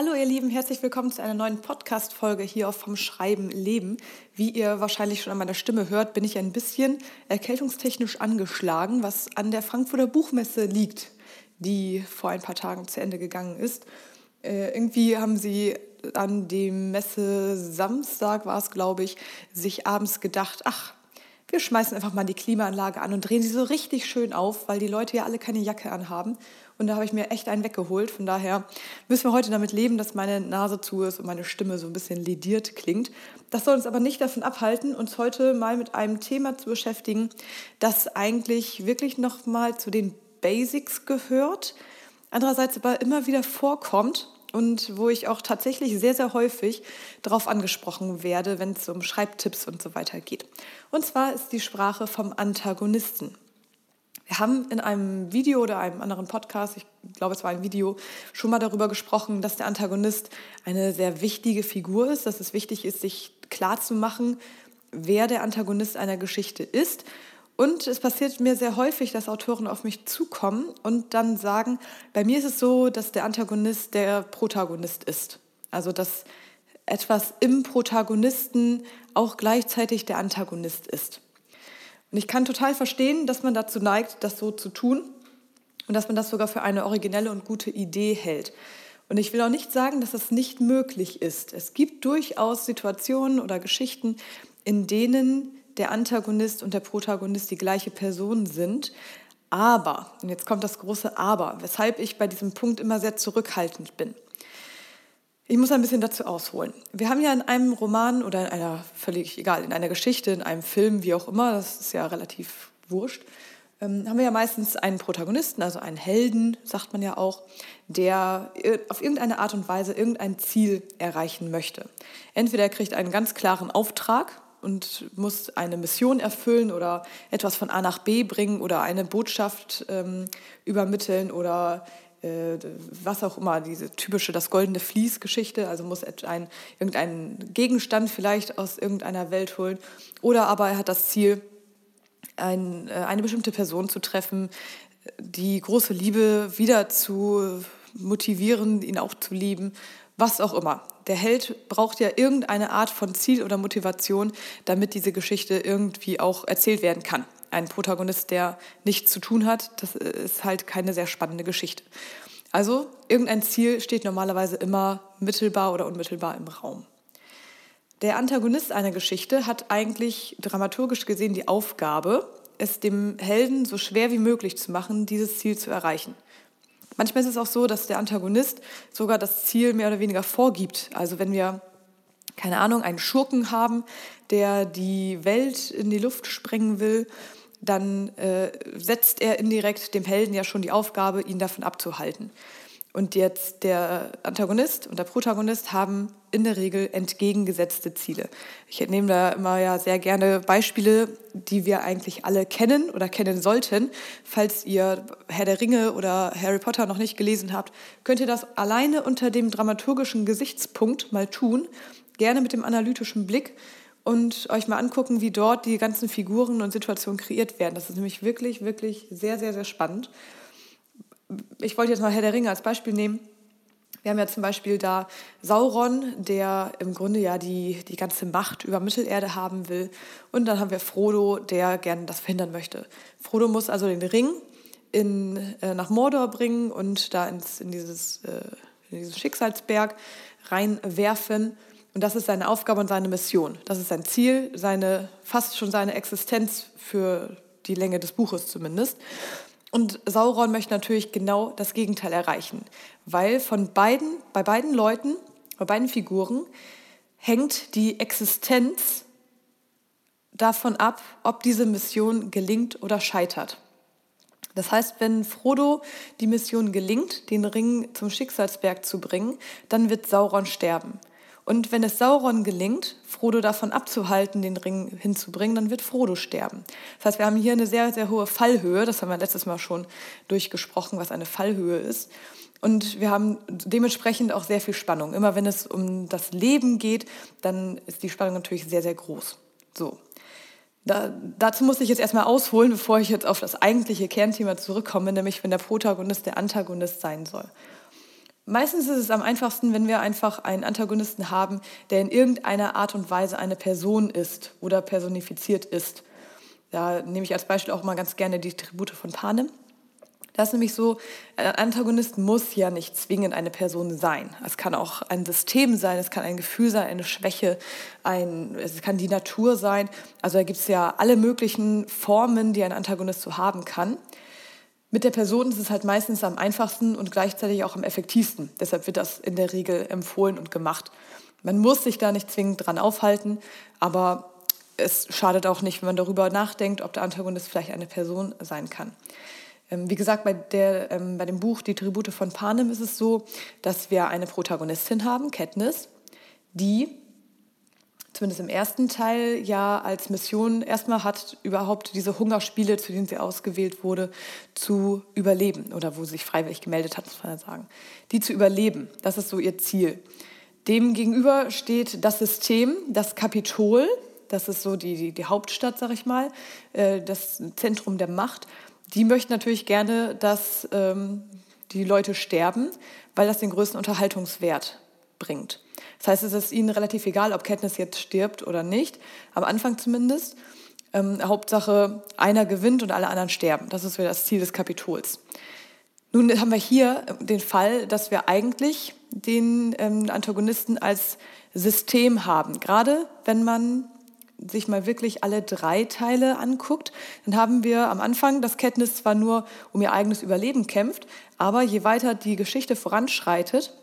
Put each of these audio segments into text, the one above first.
Hallo ihr Lieben, herzlich willkommen zu einer neuen Podcast-Folge hier auf Vom Schreiben Leben. Wie ihr wahrscheinlich schon an meiner Stimme hört, bin ich ein bisschen erkältungstechnisch angeschlagen, was an der Frankfurter Buchmesse liegt, die vor ein paar Tagen zu Ende gegangen ist. Äh, irgendwie haben sie an dem Messe Samstag, war es glaube ich, sich abends gedacht, ach, wir schmeißen einfach mal die Klimaanlage an und drehen sie so richtig schön auf, weil die Leute ja alle keine Jacke anhaben. Und da habe ich mir echt einen weggeholt. Von daher müssen wir heute damit leben, dass meine Nase zu ist und meine Stimme so ein bisschen lediert klingt. Das soll uns aber nicht davon abhalten, uns heute mal mit einem Thema zu beschäftigen, das eigentlich wirklich noch mal zu den Basics gehört, andererseits aber immer wieder vorkommt und wo ich auch tatsächlich sehr, sehr häufig darauf angesprochen werde, wenn es um Schreibtipps und so weiter geht. Und zwar ist die Sprache vom Antagonisten. Wir haben in einem Video oder einem anderen Podcast, ich glaube es war ein Video, schon mal darüber gesprochen, dass der Antagonist eine sehr wichtige Figur ist, dass es wichtig ist, sich klarzumachen, wer der Antagonist einer Geschichte ist und es passiert mir sehr häufig, dass Autoren auf mich zukommen und dann sagen, bei mir ist es so, dass der Antagonist der Protagonist ist. Also dass etwas im Protagonisten auch gleichzeitig der Antagonist ist. Und ich kann total verstehen, dass man dazu neigt, das so zu tun und dass man das sogar für eine originelle und gute Idee hält. Und ich will auch nicht sagen, dass das nicht möglich ist. Es gibt durchaus Situationen oder Geschichten, in denen der Antagonist und der Protagonist die gleiche Person sind. Aber, und jetzt kommt das große Aber, weshalb ich bei diesem Punkt immer sehr zurückhaltend bin. Ich muss ein bisschen dazu ausholen. Wir haben ja in einem Roman oder in einer, völlig egal, in einer Geschichte, in einem Film, wie auch immer, das ist ja relativ wurscht, ähm, haben wir ja meistens einen Protagonisten, also einen Helden, sagt man ja auch, der auf irgendeine Art und Weise irgendein Ziel erreichen möchte. Entweder er kriegt einen ganz klaren Auftrag, und muss eine Mission erfüllen oder etwas von A nach B bringen oder eine Botschaft ähm, übermitteln oder äh, was auch immer, diese typische das goldene Vlies-Geschichte, also muss ein, irgendeinen Gegenstand vielleicht aus irgendeiner Welt holen oder aber er hat das Ziel, ein, äh, eine bestimmte Person zu treffen, die große Liebe wieder zu motivieren, ihn auch zu lieben was auch immer. Der Held braucht ja irgendeine Art von Ziel oder Motivation, damit diese Geschichte irgendwie auch erzählt werden kann. Ein Protagonist, der nichts zu tun hat, das ist halt keine sehr spannende Geschichte. Also irgendein Ziel steht normalerweise immer mittelbar oder unmittelbar im Raum. Der Antagonist einer Geschichte hat eigentlich dramaturgisch gesehen die Aufgabe, es dem Helden so schwer wie möglich zu machen, dieses Ziel zu erreichen. Manchmal ist es auch so, dass der Antagonist sogar das Ziel mehr oder weniger vorgibt. Also wenn wir, keine Ahnung, einen Schurken haben, der die Welt in die Luft sprengen will, dann äh, setzt er indirekt dem Helden ja schon die Aufgabe, ihn davon abzuhalten. Und jetzt der Antagonist und der Protagonist haben in der Regel entgegengesetzte Ziele. Ich nehme da immer ja sehr gerne Beispiele, die wir eigentlich alle kennen oder kennen sollten. Falls ihr Herr der Ringe oder Harry Potter noch nicht gelesen habt, könnt ihr das alleine unter dem dramaturgischen Gesichtspunkt mal tun, gerne mit dem analytischen Blick und euch mal angucken, wie dort die ganzen Figuren und Situationen kreiert werden. Das ist nämlich wirklich, wirklich sehr, sehr, sehr spannend ich wollte jetzt mal Herr der Ringe als Beispiel nehmen. Wir haben ja zum Beispiel da Sauron, der im Grunde ja die, die ganze Macht über Mittelerde haben will. Und dann haben wir Frodo, der gerne das verhindern möchte. Frodo muss also den Ring in, äh, nach Mordor bringen und da ins, in, dieses, äh, in diesen Schicksalsberg reinwerfen. Und das ist seine Aufgabe und seine Mission. Das ist sein Ziel, seine, fast schon seine Existenz für die Länge des Buches zumindest. Und Sauron möchte natürlich genau das Gegenteil erreichen, weil von beiden, bei beiden Leuten, bei beiden Figuren hängt die Existenz davon ab, ob diese Mission gelingt oder scheitert. Das heißt, wenn Frodo die Mission gelingt, den Ring zum Schicksalsberg zu bringen, dann wird Sauron sterben. Und wenn es Sauron gelingt, Frodo davon abzuhalten, den Ring hinzubringen, dann wird Frodo sterben. Das heißt, wir haben hier eine sehr, sehr hohe Fallhöhe. Das haben wir letztes Mal schon durchgesprochen, was eine Fallhöhe ist. Und wir haben dementsprechend auch sehr viel Spannung. Immer wenn es um das Leben geht, dann ist die Spannung natürlich sehr, sehr groß. So. Da, dazu muss ich jetzt erstmal ausholen, bevor ich jetzt auf das eigentliche Kernthema zurückkomme, nämlich wenn der Protagonist der Antagonist sein soll. Meistens ist es am einfachsten, wenn wir einfach einen Antagonisten haben, der in irgendeiner Art und Weise eine Person ist oder personifiziert ist. Da nehme ich als Beispiel auch mal ganz gerne die Tribute von Panem. Das ist nämlich so, ein Antagonist muss ja nicht zwingend eine Person sein. Es kann auch ein System sein, es kann ein Gefühl sein, eine Schwäche, ein, es kann die Natur sein. Also da gibt es ja alle möglichen Formen, die ein Antagonist so haben kann. Mit der Person ist es halt meistens am einfachsten und gleichzeitig auch am effektivsten. Deshalb wird das in der Regel empfohlen und gemacht. Man muss sich da nicht zwingend dran aufhalten, aber es schadet auch nicht, wenn man darüber nachdenkt, ob der Antagonist vielleicht eine Person sein kann. Ähm, wie gesagt, bei, der, ähm, bei dem Buch Die Tribute von Panem ist es so, dass wir eine Protagonistin haben, Katniss, die zumindest im ersten Teil ja als Mission erstmal hat, überhaupt diese Hungerspiele, zu denen sie ausgewählt wurde, zu überleben oder wo sie sich freiwillig gemeldet hat, muss man sagen. Die zu überleben, das ist so ihr Ziel. Dem gegenüber steht das System, das Kapitol, das ist so die, die, die Hauptstadt, sag ich mal, äh, das Zentrum der Macht. Die möchten natürlich gerne, dass ähm, die Leute sterben, weil das den größten Unterhaltungswert bringt. Das heißt, es ist ihnen relativ egal, ob Katniss jetzt stirbt oder nicht, am Anfang zumindest. Ähm, Hauptsache, einer gewinnt und alle anderen sterben. Das ist wieder das Ziel des Kapitols. Nun haben wir hier den Fall, dass wir eigentlich den ähm, Antagonisten als System haben. Gerade wenn man sich mal wirklich alle drei Teile anguckt, dann haben wir am Anfang, dass Katniss zwar nur um ihr eigenes Überleben kämpft, aber je weiter die Geschichte voranschreitet,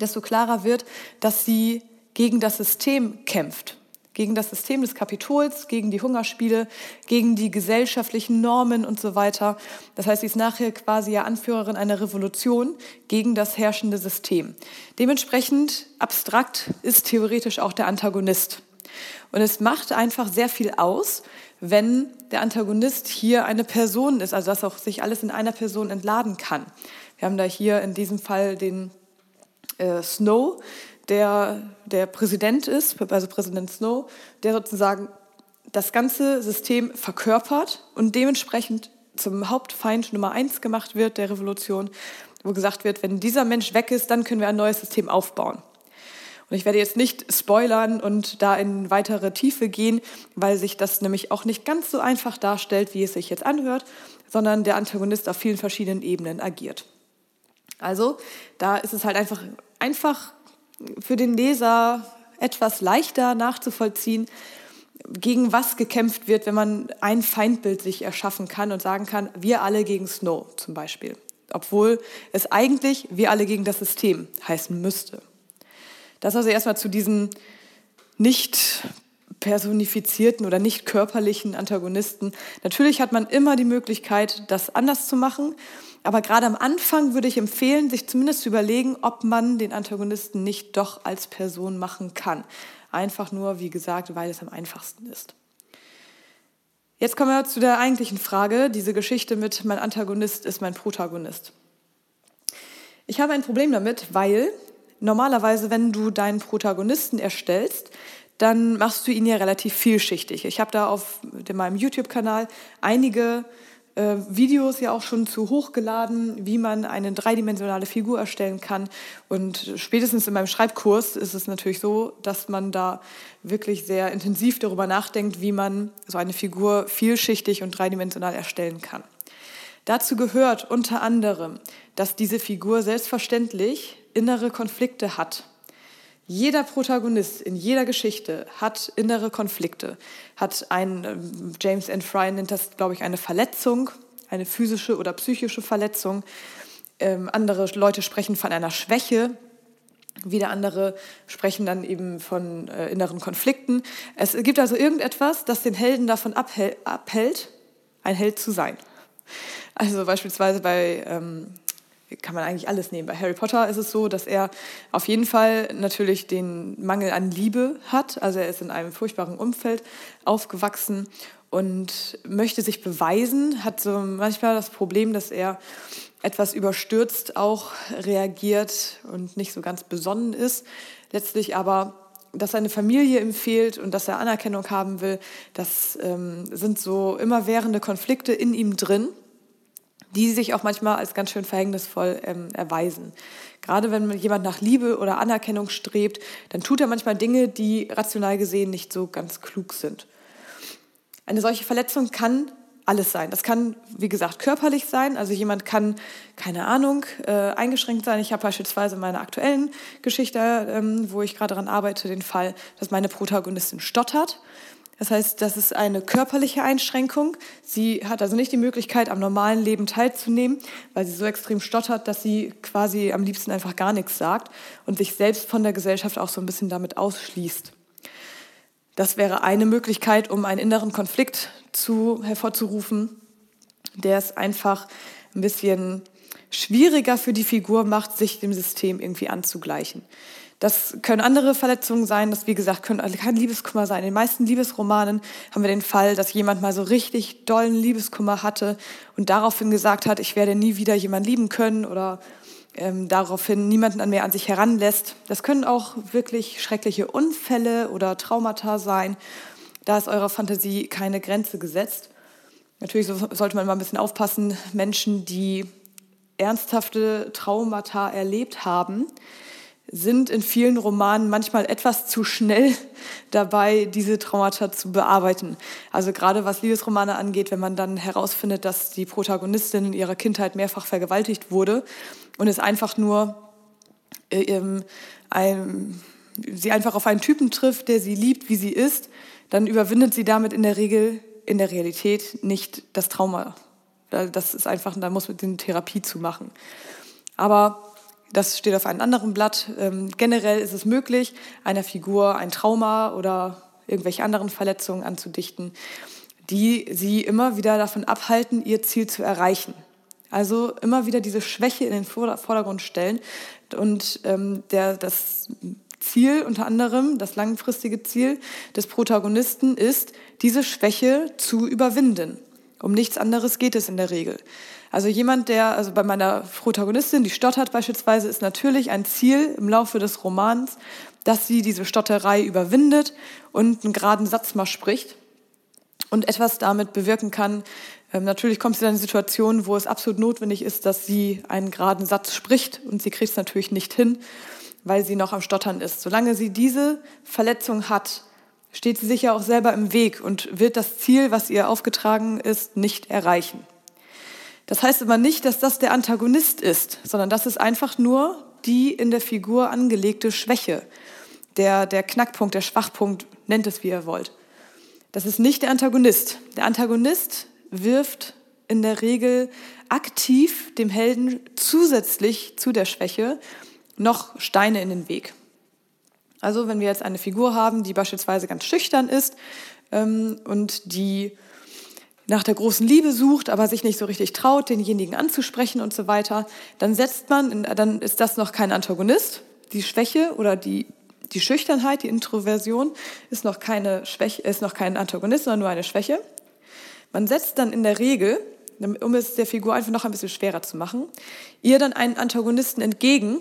desto klarer wird, dass sie gegen das System kämpft. Gegen das System des Kapitols, gegen die Hungerspiele, gegen die gesellschaftlichen Normen und so weiter. Das heißt, sie ist nachher quasi ja Anführerin einer Revolution gegen das herrschende System. Dementsprechend abstrakt ist theoretisch auch der Antagonist. Und es macht einfach sehr viel aus, wenn der Antagonist hier eine Person ist, also dass auch sich alles in einer Person entladen kann. Wir haben da hier in diesem Fall den äh, Snow, der der Präsident ist, also Präsident Snow, der sozusagen das ganze System verkörpert und dementsprechend zum Hauptfeind Nummer eins gemacht wird der Revolution, wo gesagt wird, wenn dieser Mensch weg ist, dann können wir ein neues System aufbauen. Und ich werde jetzt nicht spoilern und da in weitere Tiefe gehen, weil sich das nämlich auch nicht ganz so einfach darstellt, wie es sich jetzt anhört, sondern der Antagonist auf vielen verschiedenen Ebenen agiert. Also da ist es halt einfach, einfach für den Leser etwas leichter nachzuvollziehen, gegen was gekämpft wird, wenn man ein Feindbild sich erschaffen kann und sagen kann, wir alle gegen Snow zum Beispiel. Obwohl es eigentlich wir alle gegen das System heißen müsste. Das also erstmal zu diesen nicht personifizierten oder nicht körperlichen Antagonisten. Natürlich hat man immer die Möglichkeit, das anders zu machen. Aber gerade am Anfang würde ich empfehlen, sich zumindest zu überlegen, ob man den Antagonisten nicht doch als Person machen kann. Einfach nur, wie gesagt, weil es am einfachsten ist. Jetzt kommen wir zu der eigentlichen Frage, diese Geschichte mit mein Antagonist ist mein Protagonist. Ich habe ein Problem damit, weil normalerweise, wenn du deinen Protagonisten erstellst, dann machst du ihn ja relativ vielschichtig. Ich habe da auf meinem YouTube-Kanal einige äh, Videos ja auch schon zu hochgeladen, wie man eine dreidimensionale Figur erstellen kann. Und spätestens in meinem Schreibkurs ist es natürlich so, dass man da wirklich sehr intensiv darüber nachdenkt, wie man so eine Figur vielschichtig und dreidimensional erstellen kann. Dazu gehört unter anderem, dass diese Figur selbstverständlich innere Konflikte hat. Jeder Protagonist in jeder Geschichte hat innere Konflikte, hat ein, ähm, James N. Fry nennt das, glaube ich, eine Verletzung, eine physische oder psychische Verletzung. Ähm, andere Leute sprechen von einer Schwäche, wieder andere sprechen dann eben von äh, inneren Konflikten. Es gibt also irgendetwas, das den Helden davon abhält, ein Held zu sein. Also beispielsweise bei ähm, kann man eigentlich alles nehmen. Bei Harry Potter ist es so, dass er auf jeden Fall natürlich den Mangel an Liebe hat. Also er ist in einem furchtbaren Umfeld aufgewachsen und möchte sich beweisen, hat so manchmal das Problem, dass er etwas überstürzt auch reagiert und nicht so ganz besonnen ist. Letztlich aber dass seine Familie ihm fehlt und dass er Anerkennung haben will, das ähm, sind so immerwährende Konflikte in ihm drin die sich auch manchmal als ganz schön verhängnisvoll ähm, erweisen. Gerade wenn jemand nach Liebe oder Anerkennung strebt, dann tut er manchmal Dinge, die rational gesehen nicht so ganz klug sind. Eine solche Verletzung kann alles sein. Das kann, wie gesagt, körperlich sein. Also jemand kann, keine Ahnung, äh, eingeschränkt sein. Ich habe beispielsweise in meiner aktuellen Geschichte, ähm, wo ich gerade daran arbeite, den Fall, dass meine Protagonistin stottert. Das heißt, das ist eine körperliche Einschränkung. Sie hat also nicht die Möglichkeit, am normalen Leben teilzunehmen, weil sie so extrem stottert, dass sie quasi am liebsten einfach gar nichts sagt und sich selbst von der Gesellschaft auch so ein bisschen damit ausschließt. Das wäre eine Möglichkeit, um einen inneren Konflikt zu, hervorzurufen, der es einfach ein bisschen schwieriger für die Figur macht, sich dem System irgendwie anzugleichen. Das können andere Verletzungen sein, das wie gesagt können, kann Liebeskummer sein. In den meisten Liebesromanen haben wir den Fall, dass jemand mal so richtig dollen Liebeskummer hatte und daraufhin gesagt hat, ich werde nie wieder jemanden lieben können oder ähm, daraufhin niemanden mehr an sich heranlässt. Das können auch wirklich schreckliche Unfälle oder Traumata sein. Da ist eurer Fantasie keine Grenze gesetzt. Natürlich sollte man mal ein bisschen aufpassen, Menschen, die ernsthafte Traumata erlebt haben, sind in vielen Romanen manchmal etwas zu schnell dabei, diese Traumata zu bearbeiten. Also gerade was Liebesromane angeht, wenn man dann herausfindet, dass die Protagonistin in ihrer Kindheit mehrfach vergewaltigt wurde und es einfach nur äh, ähm, ein, sie einfach auf einen Typen trifft, der sie liebt, wie sie ist, dann überwindet sie damit in der Regel in der Realität nicht das Trauma. Das ist einfach, da muss man eine Therapie zu machen. Aber das steht auf einem anderen Blatt. Ähm, generell ist es möglich, einer Figur ein Trauma oder irgendwelche anderen Verletzungen anzudichten, die sie immer wieder davon abhalten, ihr Ziel zu erreichen. Also immer wieder diese Schwäche in den Vordergrund stellen und ähm, der, das Ziel unter anderem, das langfristige Ziel des Protagonisten ist, diese Schwäche zu überwinden. Um nichts anderes geht es in der Regel. Also jemand, der, also bei meiner Protagonistin, die stottert beispielsweise, ist natürlich ein Ziel im Laufe des Romans, dass sie diese Stotterei überwindet und einen geraden Satz mal spricht und etwas damit bewirken kann. Ähm, natürlich kommt sie in eine Situation, wo es absolut notwendig ist, dass sie einen geraden Satz spricht und sie kriegt es natürlich nicht hin, weil sie noch am Stottern ist. Solange sie diese Verletzung hat, steht sie sich ja auch selber im Weg und wird das Ziel, was ihr aufgetragen ist, nicht erreichen. Das heißt aber nicht, dass das der Antagonist ist, sondern das ist einfach nur die in der Figur angelegte Schwäche, der, der Knackpunkt, der Schwachpunkt, nennt es wie ihr wollt. Das ist nicht der Antagonist. Der Antagonist wirft in der Regel aktiv dem Helden zusätzlich zu der Schwäche noch Steine in den Weg. Also wenn wir jetzt eine Figur haben, die beispielsweise ganz schüchtern ist ähm, und die nach der großen Liebe sucht, aber sich nicht so richtig traut, denjenigen anzusprechen und so weiter, dann setzt man, dann ist das noch kein Antagonist. Die Schwäche oder die, die Schüchternheit, die Introversion ist noch keine Schwäche, ist noch kein Antagonist, sondern nur eine Schwäche. Man setzt dann in der Regel, um es der Figur einfach noch ein bisschen schwerer zu machen, ihr dann einen Antagonisten entgegen,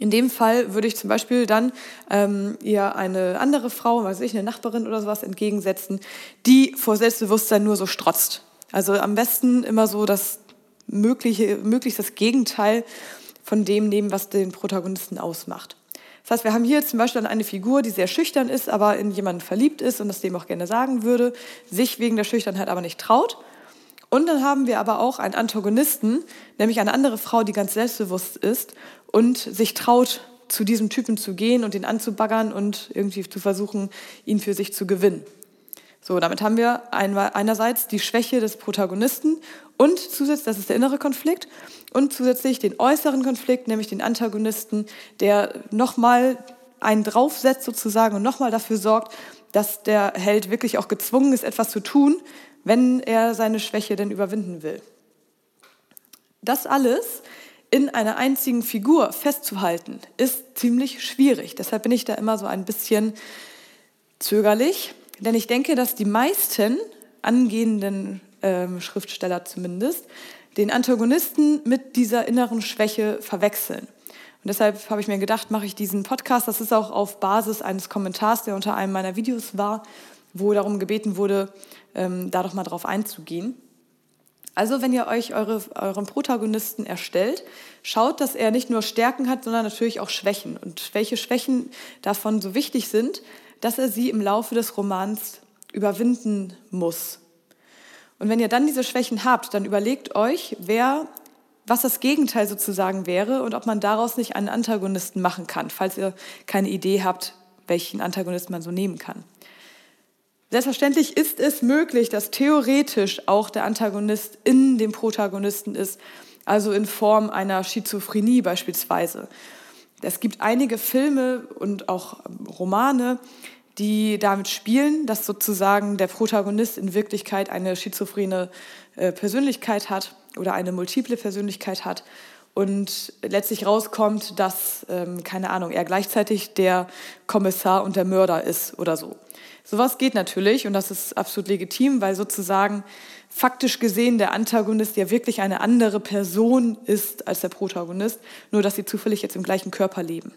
in dem Fall würde ich zum Beispiel dann ähm, ihr eine andere Frau, weiß ich, eine Nachbarin oder sowas entgegensetzen, die vor Selbstbewusstsein nur so strotzt. Also am besten immer so das mögliche, möglichst das Gegenteil von dem nehmen, was den Protagonisten ausmacht. Das heißt, wir haben hier zum Beispiel eine Figur, die sehr schüchtern ist, aber in jemanden verliebt ist und das dem auch gerne sagen würde, sich wegen der Schüchternheit aber nicht traut. Und dann haben wir aber auch einen Antagonisten, nämlich eine andere Frau, die ganz selbstbewusst ist und sich traut, zu diesem Typen zu gehen und ihn anzubaggern und irgendwie zu versuchen, ihn für sich zu gewinnen. So, damit haben wir einerseits die Schwäche des Protagonisten und zusätzlich, das ist der innere Konflikt, und zusätzlich den äußeren Konflikt, nämlich den Antagonisten, der nochmal einen draufsetzt sozusagen und nochmal dafür sorgt, dass der Held wirklich auch gezwungen ist, etwas zu tun, wenn er seine Schwäche denn überwinden will. Das alles in einer einzigen Figur festzuhalten, ist ziemlich schwierig. Deshalb bin ich da immer so ein bisschen zögerlich, denn ich denke, dass die meisten angehenden ähm, Schriftsteller zumindest den Antagonisten mit dieser inneren Schwäche verwechseln. Und deshalb habe ich mir gedacht, mache ich diesen Podcast. Das ist auch auf Basis eines Kommentars, der unter einem meiner Videos war, wo darum gebeten wurde, ähm, da doch mal drauf einzugehen. Also wenn ihr euch eure, euren Protagonisten erstellt, schaut, dass er nicht nur Stärken hat, sondern natürlich auch Schwächen. Und welche Schwächen davon so wichtig sind, dass er sie im Laufe des Romans überwinden muss. Und wenn ihr dann diese Schwächen habt, dann überlegt euch, wer, was das Gegenteil sozusagen wäre und ob man daraus nicht einen Antagonisten machen kann, falls ihr keine Idee habt, welchen Antagonisten man so nehmen kann. Selbstverständlich ist es möglich, dass theoretisch auch der Antagonist in dem Protagonisten ist, also in Form einer Schizophrenie beispielsweise. Es gibt einige Filme und auch Romane, die damit spielen, dass sozusagen der Protagonist in Wirklichkeit eine schizophrene äh, Persönlichkeit hat oder eine multiple Persönlichkeit hat und letztlich rauskommt, dass, ähm, keine Ahnung, er gleichzeitig der Kommissar und der Mörder ist oder so. Sowas geht natürlich und das ist absolut legitim, weil sozusagen faktisch gesehen der Antagonist ja wirklich eine andere Person ist als der Protagonist, nur dass sie zufällig jetzt im gleichen Körper leben.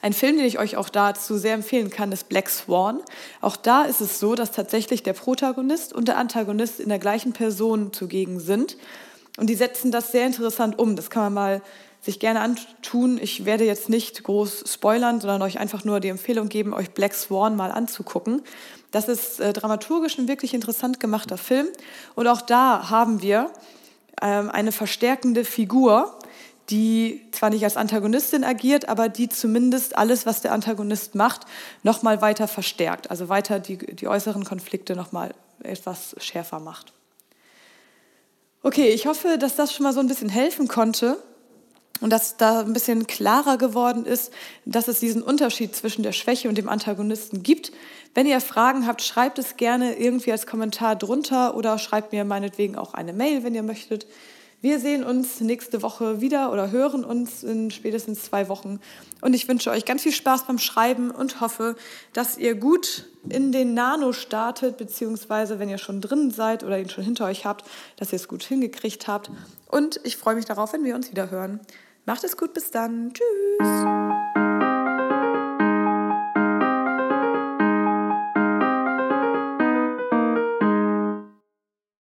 Ein Film, den ich euch auch dazu sehr empfehlen kann, ist Black Swan. Auch da ist es so, dass tatsächlich der Protagonist und der Antagonist in der gleichen Person zugegen sind. Und die setzen das sehr interessant um. Das kann man mal sich gerne antun. Ich werde jetzt nicht groß spoilern, sondern euch einfach nur die Empfehlung geben, euch Black Swan mal anzugucken. Das ist äh, dramaturgisch ein wirklich interessant gemachter Film. Und auch da haben wir ähm, eine verstärkende Figur, die zwar nicht als Antagonistin agiert, aber die zumindest alles, was der Antagonist macht, noch mal weiter verstärkt. Also weiter die, die äußeren Konflikte noch mal etwas schärfer macht. Okay, ich hoffe, dass das schon mal so ein bisschen helfen konnte und dass da ein bisschen klarer geworden ist, dass es diesen Unterschied zwischen der Schwäche und dem Antagonisten gibt. Wenn ihr Fragen habt, schreibt es gerne irgendwie als Kommentar drunter oder schreibt mir meinetwegen auch eine Mail, wenn ihr möchtet. Wir sehen uns nächste Woche wieder oder hören uns in spätestens zwei Wochen. Und ich wünsche euch ganz viel Spaß beim Schreiben und hoffe, dass ihr gut in den Nano startet, beziehungsweise wenn ihr schon drin seid oder ihn schon hinter euch habt, dass ihr es gut hingekriegt habt. Und ich freue mich darauf, wenn wir uns wieder hören. Macht es gut, bis dann. Tschüss.